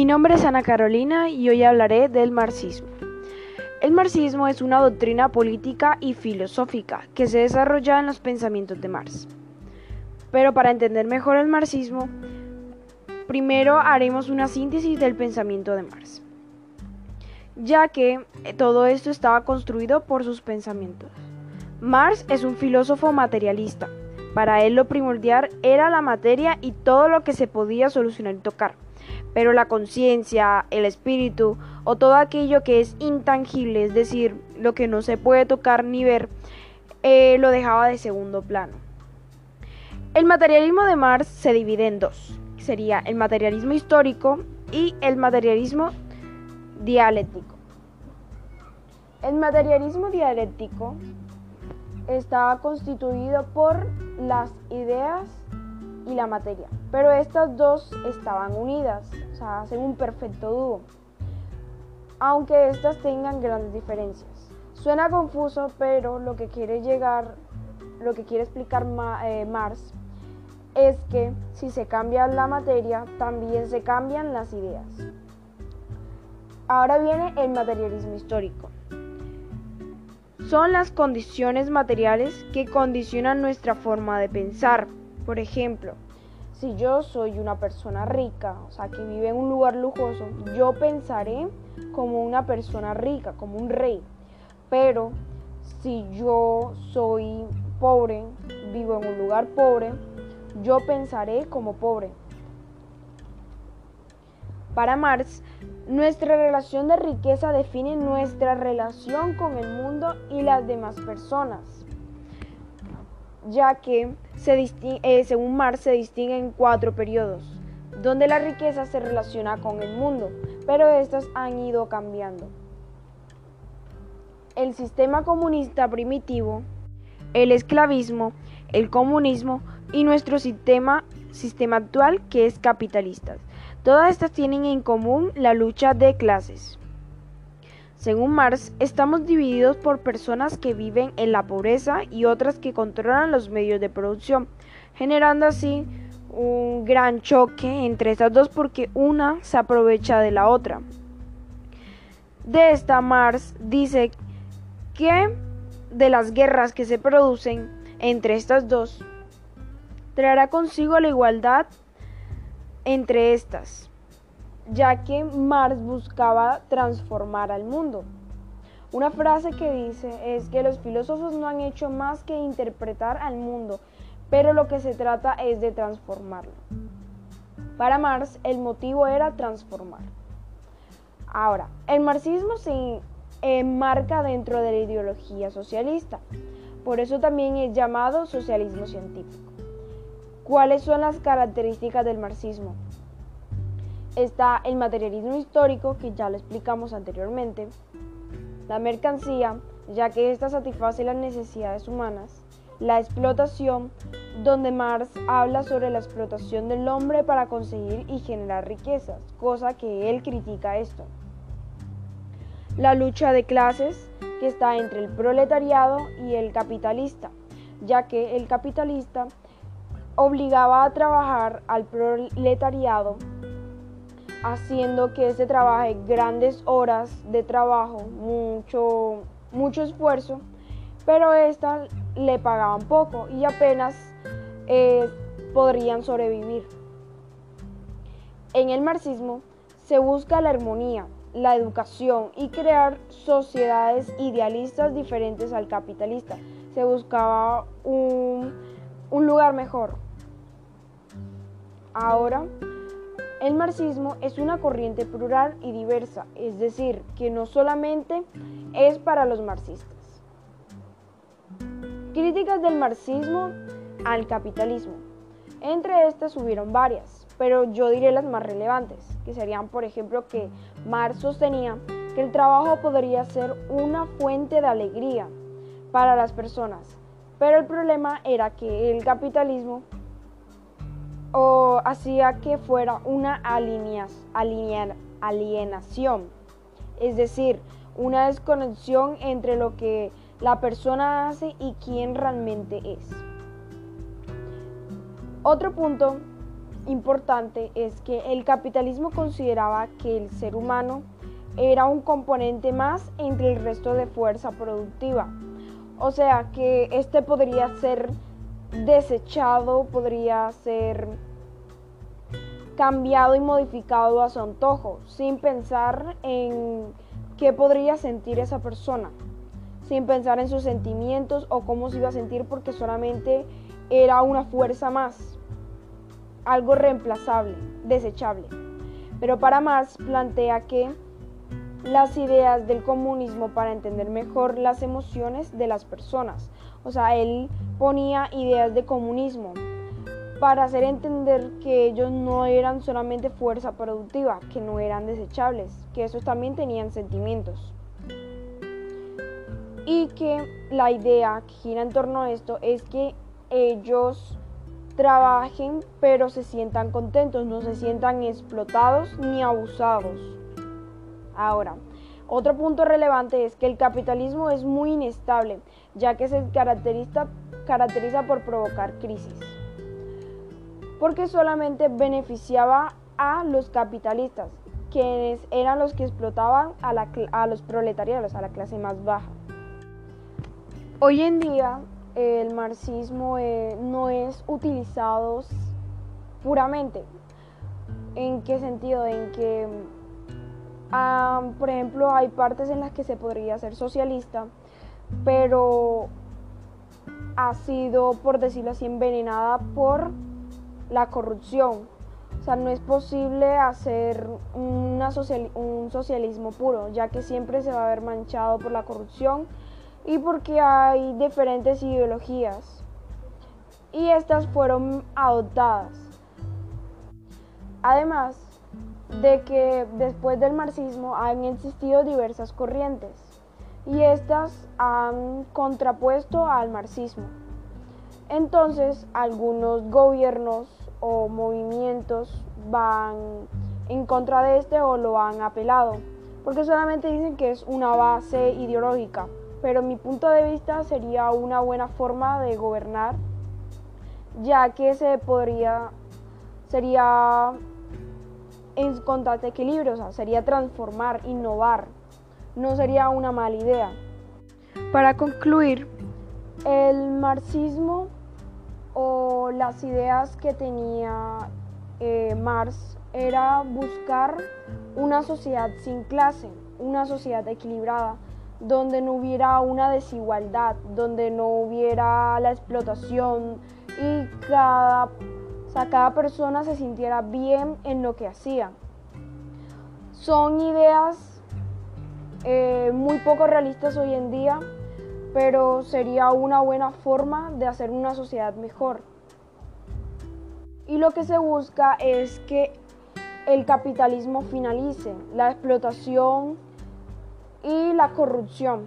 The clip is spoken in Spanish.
Mi nombre es Ana Carolina y hoy hablaré del marxismo. El marxismo es una doctrina política y filosófica que se desarrolla en los pensamientos de Marx. Pero para entender mejor el marxismo, primero haremos una síntesis del pensamiento de Marx, ya que todo esto estaba construido por sus pensamientos. Marx es un filósofo materialista. Para él lo primordial era la materia y todo lo que se podía solucionar y tocar pero la conciencia, el espíritu o todo aquello que es intangible, es decir, lo que no se puede tocar ni ver, eh, lo dejaba de segundo plano. El materialismo de Marx se divide en dos. Sería el materialismo histórico y el materialismo dialéctico. El materialismo dialéctico está constituido por las ideas la materia. Pero estas dos estaban unidas, o sea, hacen un perfecto dúo, aunque estas tengan grandes diferencias. Suena confuso, pero lo que quiere llegar, lo que quiere explicar eh, Marx es que si se cambia la materia, también se cambian las ideas. Ahora viene el materialismo histórico. Son las condiciones materiales que condicionan nuestra forma de pensar, por ejemplo, si yo soy una persona rica, o sea, que vive en un lugar lujoso, yo pensaré como una persona rica, como un rey. Pero si yo soy pobre, vivo en un lugar pobre, yo pensaré como pobre. Para Marx, nuestra relación de riqueza define nuestra relación con el mundo y las demás personas ya que eh, según Marx se distinguen cuatro periodos, donde la riqueza se relaciona con el mundo, pero estas han ido cambiando. El sistema comunista primitivo, el esclavismo, el comunismo y nuestro sistema actual que es capitalista. Todas estas tienen en común la lucha de clases. Según Marx, estamos divididos por personas que viven en la pobreza y otras que controlan los medios de producción, generando así un gran choque entre estas dos porque una se aprovecha de la otra. De esta Marx dice que de las guerras que se producen entre estas dos, traerá consigo la igualdad entre estas ya que Marx buscaba transformar al mundo. Una frase que dice es que los filósofos no han hecho más que interpretar al mundo, pero lo que se trata es de transformarlo. Para Marx el motivo era transformar. Ahora, el marxismo se enmarca dentro de la ideología socialista, por eso también es llamado socialismo científico. ¿Cuáles son las características del marxismo? Está el materialismo histórico, que ya lo explicamos anteriormente, la mercancía, ya que ésta satisface las necesidades humanas, la explotación, donde Marx habla sobre la explotación del hombre para conseguir y generar riquezas, cosa que él critica esto. La lucha de clases, que está entre el proletariado y el capitalista, ya que el capitalista obligaba a trabajar al proletariado haciendo que se trabaje grandes horas de trabajo, mucho, mucho esfuerzo, pero estas le pagaban poco y apenas eh, podrían sobrevivir. En el marxismo se busca la armonía, la educación y crear sociedades idealistas diferentes al capitalista. Se buscaba un, un lugar mejor. Ahora el marxismo es una corriente plural y diversa, es decir, que no solamente es para los marxistas. Críticas del marxismo al capitalismo. Entre estas hubieron varias, pero yo diré las más relevantes, que serían, por ejemplo, que Marx sostenía que el trabajo podría ser una fuente de alegría para las personas, pero el problema era que el capitalismo o hacía que fuera una alienación, es decir, una desconexión entre lo que la persona hace y quién realmente es. Otro punto importante es que el capitalismo consideraba que el ser humano era un componente más entre el resto de fuerza productiva. O sea que este podría ser desechado, podría ser cambiado y modificado a su antojo, sin pensar en qué podría sentir esa persona, sin pensar en sus sentimientos o cómo se iba a sentir porque solamente era una fuerza más, algo reemplazable, desechable. Pero para más plantea que las ideas del comunismo para entender mejor las emociones de las personas. O sea, él ponía ideas de comunismo para hacer entender que ellos no eran solamente fuerza productiva, que no eran desechables, que esos también tenían sentimientos. Y que la idea que gira en torno a esto es que ellos trabajen pero se sientan contentos, no se sientan explotados ni abusados. Ahora, otro punto relevante es que el capitalismo es muy inestable, ya que se caracteriza, caracteriza por provocar crisis, porque solamente beneficiaba a los capitalistas, quienes eran los que explotaban a, los proletariados, a la clase más baja. Hoy en día el marxismo eh, no es utilizado puramente. ¿En qué sentido? En que, por ejemplo, hay partes en las que se podría ser socialista, pero ha sido, por decirlo así, envenenada por la corrupción. O sea, no es posible hacer un socialismo puro, ya que siempre se va a ver manchado por la corrupción y porque hay diferentes ideologías y estas fueron adoptadas. Además de que después del marxismo han existido diversas corrientes y estas han contrapuesto al marxismo. Entonces algunos gobiernos o movimientos van en contra de este o lo han apelado, porque solamente dicen que es una base ideológica pero mi punto de vista sería una buena forma de gobernar, ya que se podría, sería encontrar equilibrio, o sea, sería transformar, innovar, no sería una mala idea. Para concluir, el marxismo o las ideas que tenía eh, Marx era buscar una sociedad sin clase, una sociedad equilibrada, donde no hubiera una desigualdad, donde no hubiera la explotación y cada, cada persona se sintiera bien en lo que hacía. Son ideas eh, muy poco realistas hoy en día, pero sería una buena forma de hacer una sociedad mejor. Y lo que se busca es que el capitalismo finalice, la explotación y la corrupción.